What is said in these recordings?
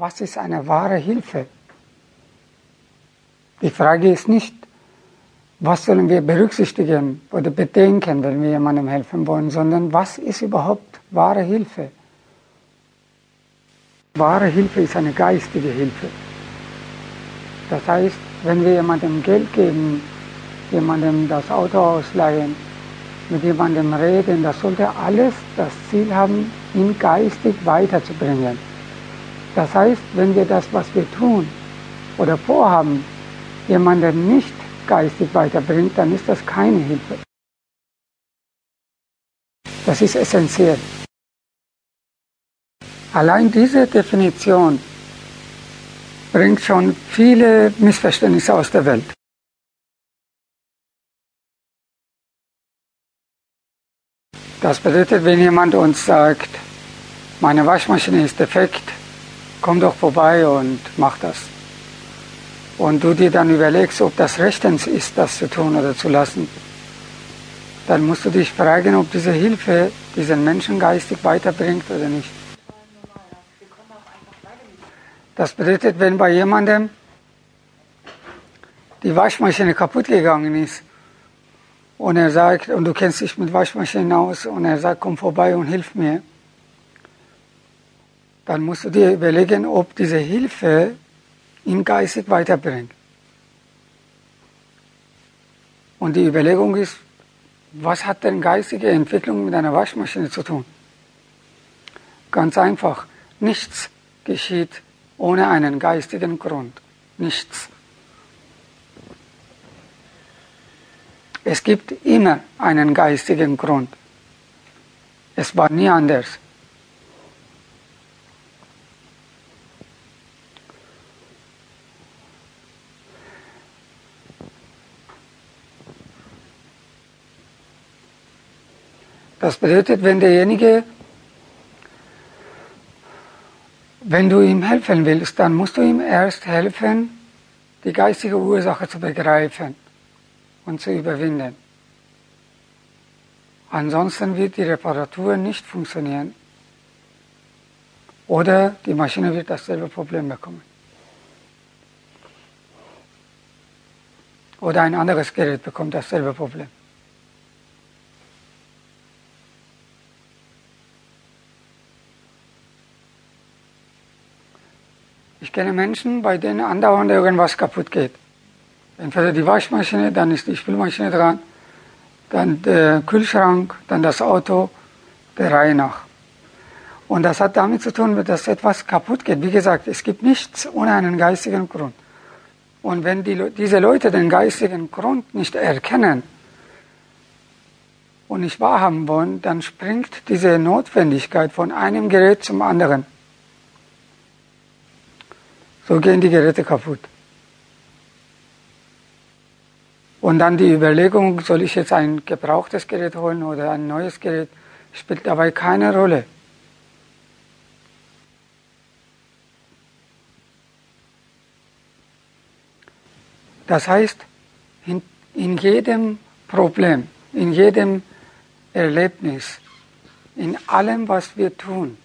Was ist eine wahre Hilfe? Die Frage ist nicht, was sollen wir berücksichtigen oder bedenken, wenn wir jemandem helfen wollen, sondern was ist überhaupt wahre Hilfe? Wahre Hilfe ist eine geistige Hilfe. Das heißt, wenn wir jemandem Geld geben, jemandem das Auto ausleihen, mit jemandem reden, das sollte alles das Ziel haben, ihn geistig weiterzubringen. Das heißt, wenn wir das, was wir tun oder vorhaben, jemanden nicht geistig weiterbringt, dann ist das keine Hilfe. Das ist essentiell. Allein diese Definition bringt schon viele Missverständnisse aus der Welt. Das bedeutet, wenn jemand uns sagt, meine Waschmaschine ist defekt, komm doch vorbei und mach das. Und du dir dann überlegst, ob das rechtens ist, das zu tun oder zu lassen, dann musst du dich fragen, ob diese Hilfe diesen Menschen geistig weiterbringt oder nicht. Das bedeutet, wenn bei jemandem die Waschmaschine kaputt gegangen ist, und er sagt, und du kennst dich mit Waschmaschinen aus, und er sagt, komm vorbei und hilf mir, dann musst du dir überlegen, ob diese Hilfe ihn geistig weiterbringt. Und die Überlegung ist, was hat denn geistige Entwicklung mit einer Waschmaschine zu tun? Ganz einfach, nichts geschieht ohne einen geistigen Grund. Nichts. Es gibt immer einen geistigen Grund. Es war nie anders. Das bedeutet, wenn derjenige, wenn du ihm helfen willst, dann musst du ihm erst helfen, die geistige Ursache zu begreifen und zu überwinden. Ansonsten wird die Reparatur nicht funktionieren oder die Maschine wird dasselbe Problem bekommen. Oder ein anderes Gerät bekommt dasselbe Problem. Ich kenne Menschen, bei denen andauernd irgendwas kaputt geht. Entweder die Waschmaschine, dann ist die Spülmaschine dran, dann der Kühlschrank, dann das Auto, der Reihe nach. Und das hat damit zu tun, dass etwas kaputt geht. Wie gesagt, es gibt nichts ohne einen geistigen Grund. Und wenn die, diese Leute den geistigen Grund nicht erkennen und nicht wahrhaben wollen, dann springt diese Notwendigkeit von einem Gerät zum anderen. So gehen die Geräte kaputt. Und dann die Überlegung, soll ich jetzt ein gebrauchtes Gerät holen oder ein neues Gerät, spielt dabei keine Rolle. Das heißt, in, in jedem Problem, in jedem Erlebnis, in allem, was wir tun,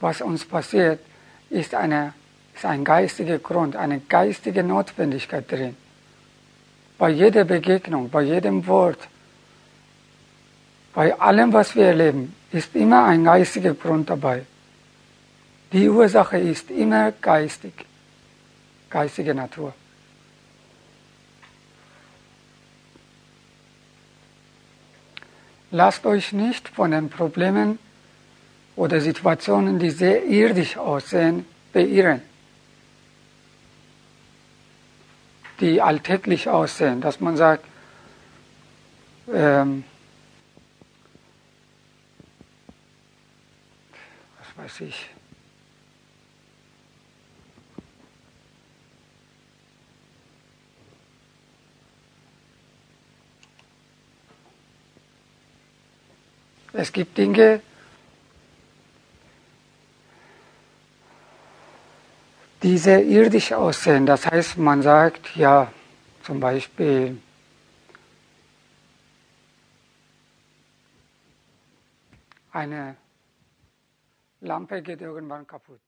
was uns passiert, ist, eine, ist ein geistiger Grund, eine geistige Notwendigkeit drin bei jeder Begegnung, bei jedem Wort, bei allem, was wir erleben, ist immer ein geistiger Grund dabei. Die Ursache ist immer geistig, geistige Natur. Lasst euch nicht von den Problemen oder Situationen, die sehr irdisch aussehen, beirren. Die alltäglich aussehen, dass man sagt, ähm, was weiß ich, Es gibt Dinge, die sehr irdisch aussehen. Das heißt, man sagt, ja, zum Beispiel, eine Lampe geht irgendwann kaputt.